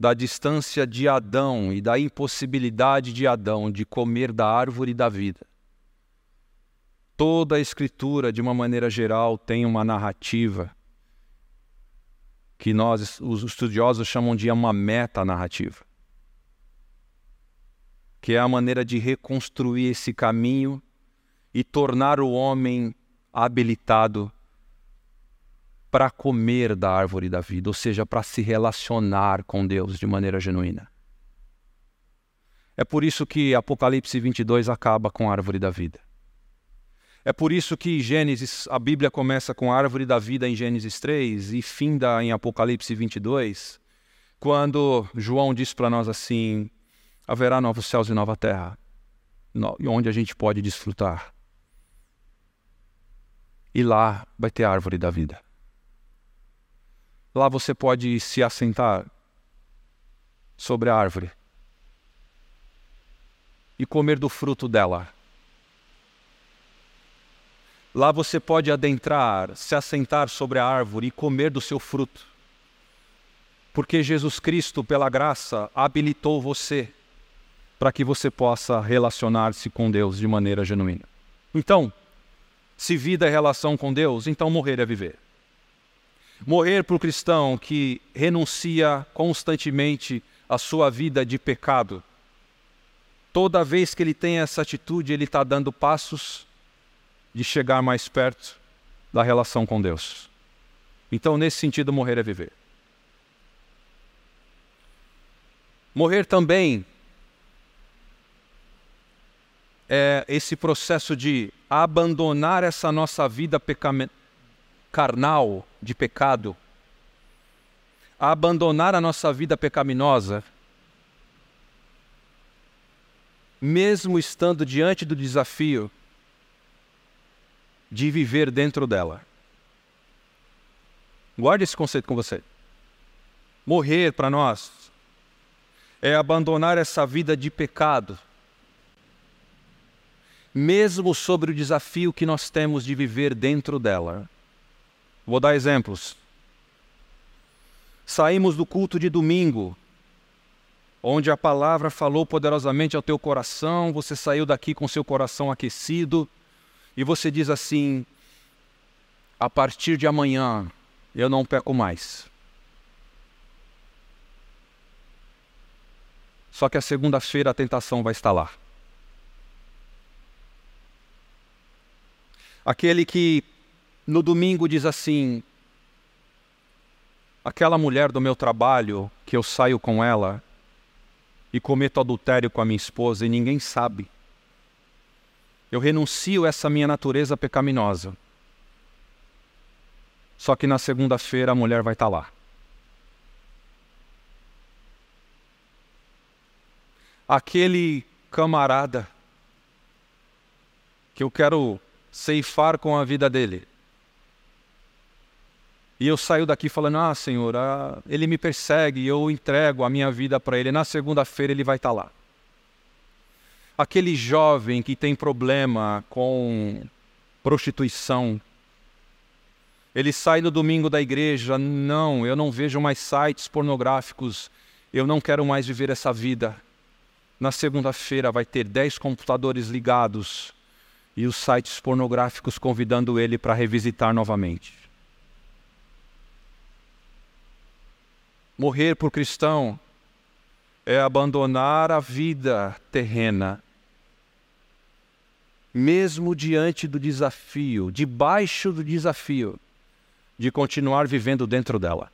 S1: da distância de Adão e da impossibilidade de Adão de comer da árvore da vida, toda a Escritura, de uma maneira geral, tem uma narrativa que nós, os estudiosos, chamam de uma meta-narrativa que é a maneira de reconstruir esse caminho e tornar o homem habilitado para comer da árvore da vida, ou seja, para se relacionar com Deus de maneira genuína. É por isso que Apocalipse 22 acaba com a árvore da vida. É por isso que Gênesis, a Bíblia começa com a árvore da vida em Gênesis 3 e finda em Apocalipse 22, quando João diz para nós assim: haverá novos céus e nova terra, onde a gente pode desfrutar. E lá vai ter a árvore da vida. Lá você pode se assentar sobre a árvore e comer do fruto dela. Lá você pode adentrar, se assentar sobre a árvore e comer do seu fruto. Porque Jesus Cristo, pela graça, habilitou você para que você possa relacionar-se com Deus de maneira genuína. Então, se vida é relação com Deus, então morrer é viver. Morrer para o cristão que renuncia constantemente à sua vida de pecado, toda vez que ele tem essa atitude, ele está dando passos de chegar mais perto da relação com Deus. Então, nesse sentido, morrer é viver. Morrer também é, esse processo de abandonar essa nossa vida carnal de pecado, abandonar a nossa vida pecaminosa, mesmo estando diante do desafio de viver dentro dela. Guarde esse conceito com você. Morrer para nós é abandonar essa vida de pecado mesmo sobre o desafio que nós temos de viver dentro dela. Vou dar exemplos. Saímos do culto de domingo, onde a palavra falou poderosamente ao teu coração, você saiu daqui com seu coração aquecido e você diz assim: a partir de amanhã eu não peco mais. Só que a segunda-feira a tentação vai estar lá. Aquele que no domingo diz assim: aquela mulher do meu trabalho, que eu saio com ela e cometo adultério com a minha esposa e ninguém sabe. Eu renuncio essa minha natureza pecaminosa. Só que na segunda-feira a mulher vai estar lá. Aquele camarada que eu quero ceifar com a vida dele. E eu saio daqui falando: Ah, Senhor, ah, ele me persegue, eu entrego a minha vida para ele. Na segunda-feira ele vai estar tá lá. Aquele jovem que tem problema com prostituição, ele sai no domingo da igreja: Não, eu não vejo mais sites pornográficos, eu não quero mais viver essa vida. Na segunda-feira vai ter dez computadores ligados e os sites pornográficos convidando ele para revisitar novamente. Morrer por cristão é abandonar a vida terrena, mesmo diante do desafio, debaixo do desafio de continuar vivendo dentro dela.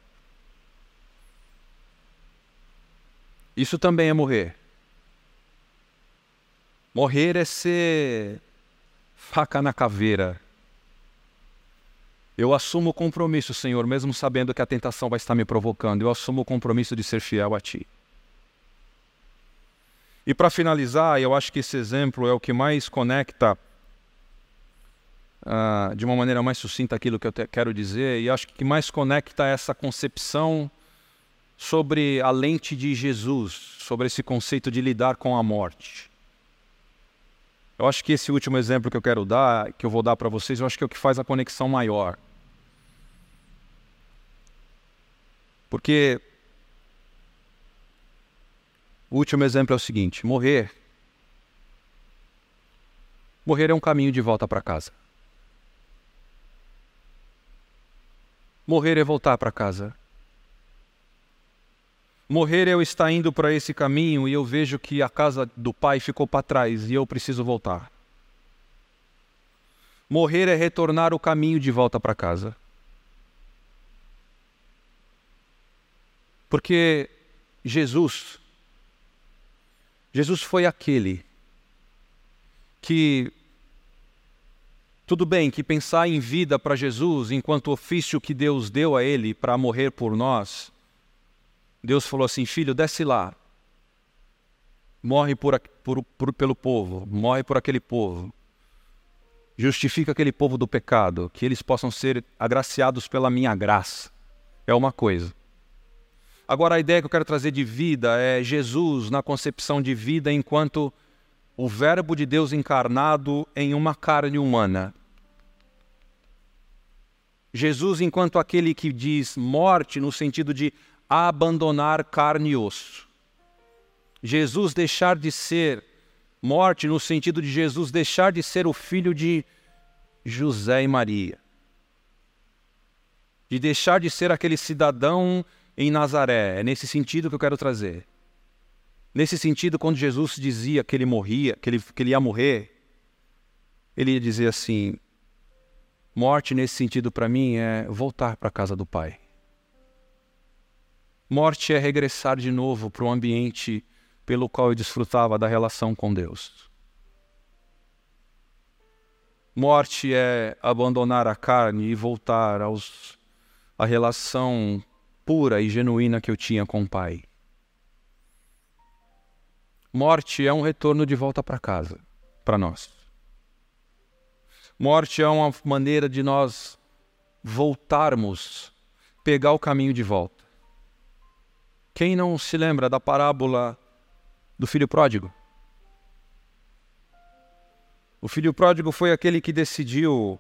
S1: Isso também é morrer. Morrer é ser faca na caveira. Eu assumo o compromisso, Senhor, mesmo sabendo que a tentação vai estar me provocando. Eu assumo o compromisso de ser fiel a Ti. E para finalizar, eu acho que esse exemplo é o que mais conecta uh, de uma maneira mais sucinta aquilo que eu quero dizer, e acho que mais conecta essa concepção sobre a lente de Jesus, sobre esse conceito de lidar com a morte. Eu acho que esse último exemplo que eu quero dar, que eu vou dar para vocês, eu acho que é o que faz a conexão maior. Porque o último exemplo é o seguinte: morrer. Morrer é um caminho de volta para casa. Morrer é voltar para casa. Morrer eu estar indo para esse caminho e eu vejo que a casa do pai ficou para trás e eu preciso voltar. Morrer é retornar o caminho de volta para casa. Porque Jesus, Jesus foi aquele que tudo bem que pensar em vida para Jesus, enquanto ofício que Deus deu a ele para morrer por nós, Deus falou assim: filho, desce lá, morre por, por, por, pelo povo, morre por aquele povo, justifica aquele povo do pecado, que eles possam ser agraciados pela minha graça. É uma coisa. Agora, a ideia que eu quero trazer de vida é Jesus na concepção de vida enquanto o Verbo de Deus encarnado em uma carne humana. Jesus, enquanto aquele que diz morte no sentido de abandonar carne e osso. Jesus deixar de ser morte no sentido de Jesus deixar de ser o filho de José e Maria. De deixar de ser aquele cidadão em Nazaré. É nesse sentido que eu quero trazer. Nesse sentido, quando Jesus dizia que ele morria, que ele, que ele ia morrer, ele ia dizer assim: morte nesse sentido para mim é voltar para a casa do Pai. Morte é regressar de novo para o ambiente pelo qual eu desfrutava da relação com Deus. Morte é abandonar a carne e voltar aos, à relação pura e genuína que eu tinha com o Pai. Morte é um retorno de volta para casa, para nós. Morte é uma maneira de nós voltarmos, pegar o caminho de volta. Quem não se lembra da parábola do filho pródigo? O filho pródigo foi aquele que decidiu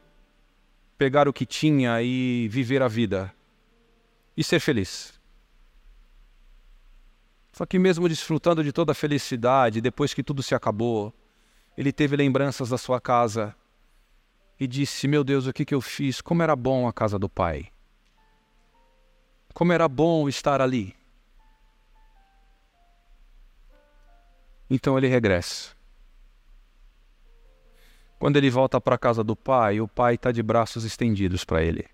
S1: pegar o que tinha e viver a vida e ser feliz. Só que, mesmo desfrutando de toda a felicidade, depois que tudo se acabou, ele teve lembranças da sua casa e disse: Meu Deus, o que, que eu fiz? Como era bom a casa do Pai. Como era bom estar ali. Então ele regressa. Quando ele volta para a casa do pai, o pai está de braços estendidos para ele,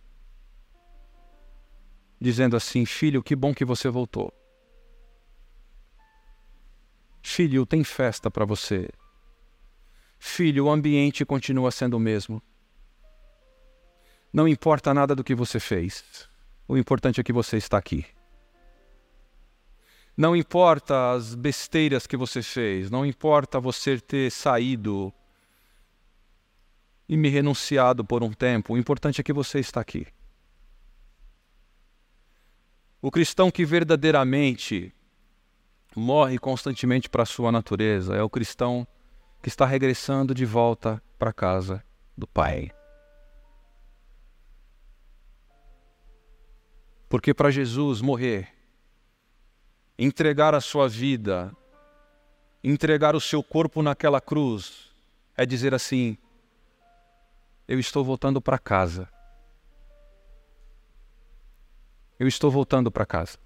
S1: dizendo assim: Filho, que bom que você voltou. Filho, tem festa para você. Filho, o ambiente continua sendo o mesmo. Não importa nada do que você fez. O importante é que você está aqui. Não importa as besteiras que você fez, não importa você ter saído e me renunciado por um tempo, o importante é que você está aqui. O cristão que verdadeiramente morre constantemente para a sua natureza é o cristão que está regressando de volta para a casa do Pai. Porque para Jesus morrer entregar a sua vida, entregar o seu corpo naquela cruz, é dizer assim: eu estou voltando para casa. Eu estou voltando para casa.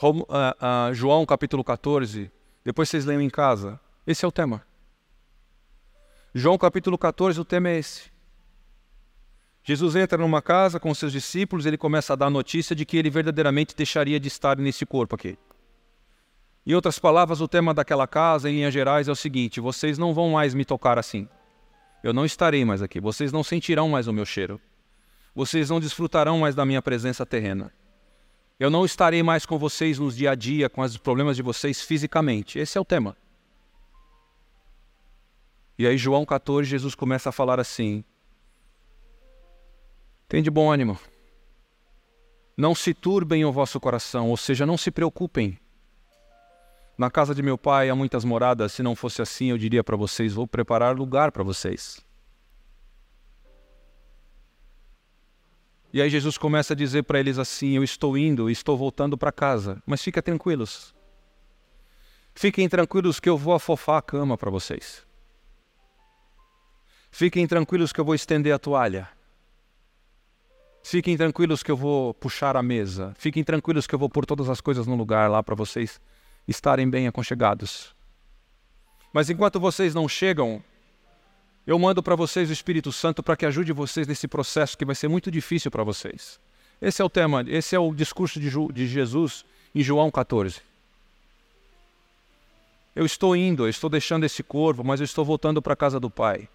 S1: Uh, uh, João capítulo 14, depois vocês leiam em casa. Esse é o tema. João capítulo 14, o tema é esse. Jesus entra numa casa com seus discípulos, ele começa a dar notícia de que ele verdadeiramente deixaria de estar nesse corpo aqui. Em outras palavras, o tema daquela casa, em linhas gerais, é o seguinte: vocês não vão mais me tocar assim. Eu não estarei mais aqui. Vocês não sentirão mais o meu cheiro. Vocês não desfrutarão mais da minha presença terrena. Eu não estarei mais com vocês nos dia a dia, com os problemas de vocês fisicamente. Esse é o tema. E aí, João 14, Jesus começa a falar assim: Tem de bom ânimo. Não se turbem o vosso coração, ou seja, não se preocupem. Na casa de meu pai há muitas moradas, se não fosse assim, eu diria para vocês: vou preparar lugar para vocês. E aí Jesus começa a dizer para eles assim: Eu estou indo, estou voltando para casa, mas fiquem tranquilos. Fiquem tranquilos que eu vou afofar a cama para vocês. Fiquem tranquilos que eu vou estender a toalha. Fiquem tranquilos que eu vou puxar a mesa. Fiquem tranquilos que eu vou pôr todas as coisas no lugar lá para vocês estarem bem aconchegados. Mas enquanto vocês não chegam, eu mando para vocês o Espírito Santo para que ajude vocês nesse processo que vai ser muito difícil para vocês. Esse é o tema, esse é o discurso de, de Jesus em João 14. Eu estou indo, eu estou deixando esse corpo, mas eu estou voltando para a casa do Pai.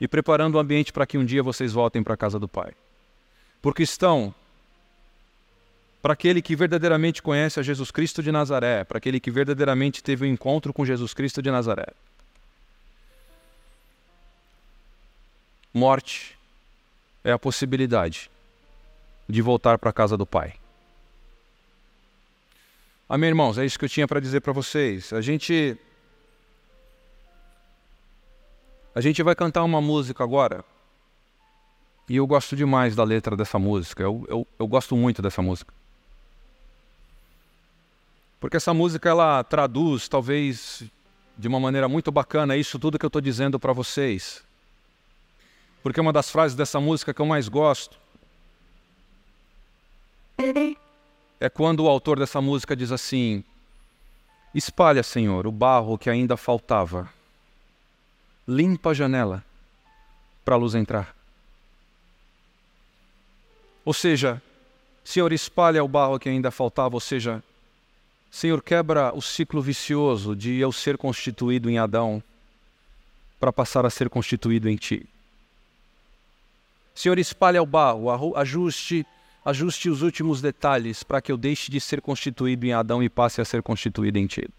S1: E preparando o ambiente para que um dia vocês voltem para a casa do Pai. Porque estão para aquele que verdadeiramente conhece a Jesus Cristo de Nazaré, para aquele que verdadeiramente teve o um encontro com Jesus Cristo de Nazaré. Morte é a possibilidade de voltar para a casa do Pai. Amém, irmãos? É isso que eu tinha para dizer para vocês. A gente. A gente vai cantar uma música agora. E eu gosto demais da letra dessa música. Eu, eu, eu gosto muito dessa música. Porque essa música ela traduz, talvez de uma maneira muito bacana, isso tudo que eu estou dizendo para vocês. Porque uma das frases dessa música que eu mais gosto é quando o autor dessa música diz assim: Espalha, Senhor, o barro que ainda faltava. Limpa a janela para a luz entrar. Ou seja, Senhor, espalha o barro que ainda faltava, ou seja, Senhor, quebra o ciclo vicioso de eu ser constituído em Adão para passar a ser constituído em Ti. Senhor, espalha o barro, ajuste, ajuste os últimos detalhes para que eu deixe de ser constituído em Adão e passe a ser constituído em Ti.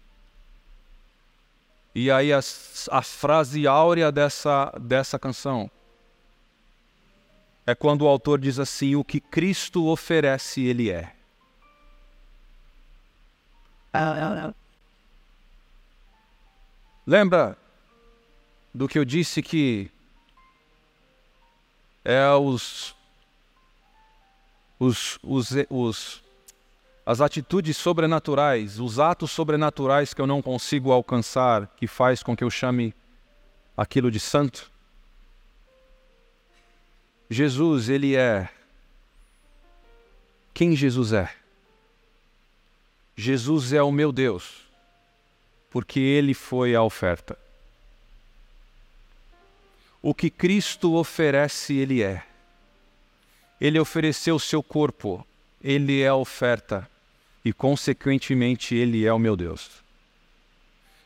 S1: E aí a, a frase áurea dessa, dessa canção é quando o autor diz assim: O que Cristo oferece, Ele é. Lembra do que eu disse que é os, os, os, os, as atitudes sobrenaturais, os atos sobrenaturais que eu não consigo alcançar, que faz com que eu chame aquilo de santo? Jesus, ele é quem Jesus é. Jesus é o meu Deus, porque Ele foi a oferta. O que Cristo oferece, Ele é. Ele ofereceu o seu corpo, Ele é a oferta, e consequentemente Ele é o meu Deus.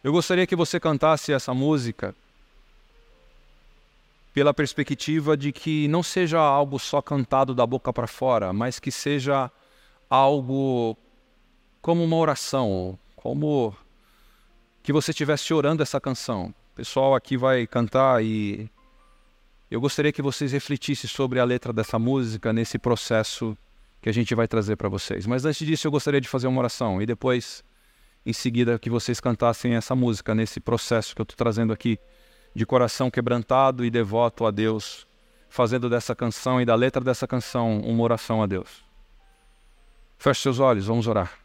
S1: Eu gostaria que você cantasse essa música pela perspectiva de que não seja algo só cantado da boca para fora, mas que seja algo como uma oração, como que você estivesse orando essa canção. O pessoal aqui vai cantar e eu gostaria que vocês refletissem sobre a letra dessa música nesse processo que a gente vai trazer para vocês. Mas antes disso, eu gostaria de fazer uma oração e depois, em seguida, que vocês cantassem essa música nesse processo que eu estou trazendo aqui de coração quebrantado e devoto a Deus, fazendo dessa canção e da letra dessa canção uma oração a Deus. Feche seus olhos, vamos orar.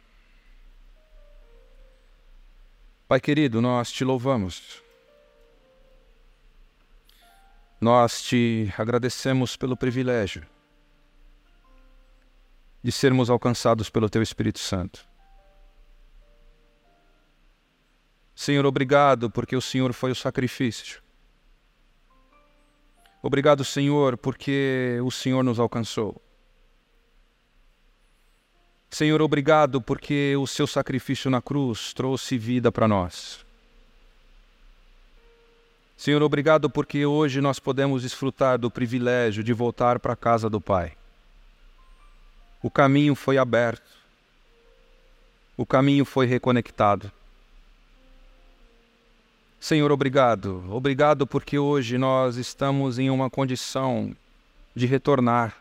S1: Pai querido, nós te louvamos. Nós te agradecemos pelo privilégio de sermos alcançados pelo Teu Espírito Santo. Senhor, obrigado porque o Senhor foi o sacrifício. Obrigado, Senhor, porque o Senhor nos alcançou. Senhor, obrigado porque o seu sacrifício na cruz trouxe vida para nós. Senhor, obrigado porque hoje nós podemos desfrutar do privilégio de voltar para a casa do Pai. O caminho foi aberto, o caminho foi reconectado. Senhor, obrigado. Obrigado porque hoje nós estamos em uma condição de retornar.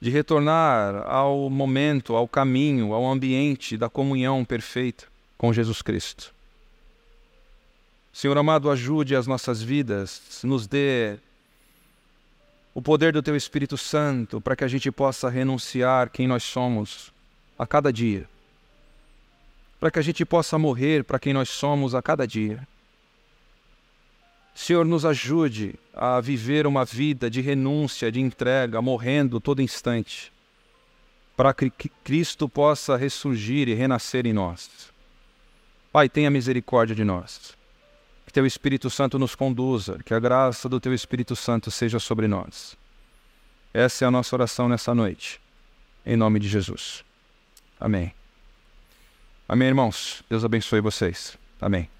S1: De retornar ao momento, ao caminho, ao ambiente da comunhão perfeita com Jesus Cristo. Senhor amado, ajude as nossas vidas, nos dê o poder do Teu Espírito Santo para que a gente possa renunciar quem nós somos a cada dia para que a gente possa morrer para quem nós somos a cada dia. Senhor, nos ajude a viver uma vida de renúncia, de entrega, morrendo todo instante, para que Cristo possa ressurgir e renascer em nós. Pai, tenha misericórdia de nós. Que Teu Espírito Santo nos conduza, que a graça do Teu Espírito Santo seja sobre nós. Essa é a nossa oração nessa noite. Em nome de Jesus. Amém. Amém, irmãos? Deus abençoe vocês. Amém.